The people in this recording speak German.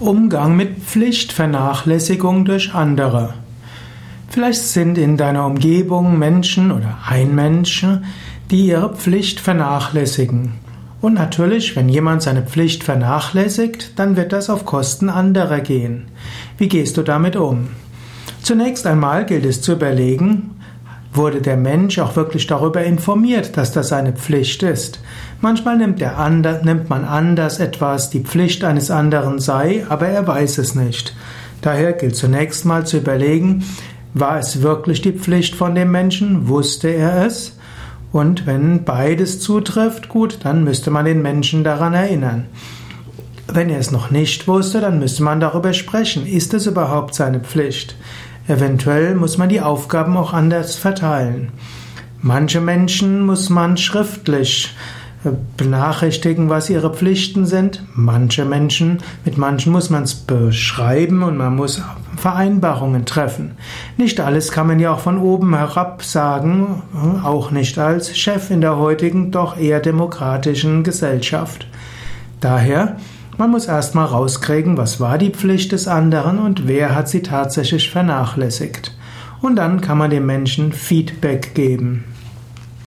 Umgang mit Pflichtvernachlässigung durch andere. Vielleicht sind in deiner Umgebung Menschen oder ein Mensch, die ihre Pflicht vernachlässigen. Und natürlich, wenn jemand seine Pflicht vernachlässigt, dann wird das auf Kosten anderer gehen. Wie gehst du damit um? Zunächst einmal gilt es zu überlegen, Wurde der Mensch auch wirklich darüber informiert, dass das seine Pflicht ist? Manchmal nimmt, der ander, nimmt man an, dass etwas die Pflicht eines anderen sei, aber er weiß es nicht. Daher gilt zunächst mal zu überlegen, war es wirklich die Pflicht von dem Menschen? Wusste er es? Und wenn beides zutrifft, gut, dann müsste man den Menschen daran erinnern. Wenn er es noch nicht wusste, dann müsste man darüber sprechen. Ist es überhaupt seine Pflicht? Eventuell muss man die Aufgaben auch anders verteilen. Manche Menschen muss man schriftlich äh, benachrichtigen, was ihre Pflichten sind. Manche Menschen, mit manchen muss man es beschreiben und man muss Vereinbarungen treffen. Nicht alles kann man ja auch von oben herab sagen, äh, auch nicht als Chef in der heutigen, doch eher demokratischen Gesellschaft. Daher man muss erstmal rauskriegen, was war die Pflicht des anderen und wer hat sie tatsächlich vernachlässigt. Und dann kann man dem Menschen Feedback geben.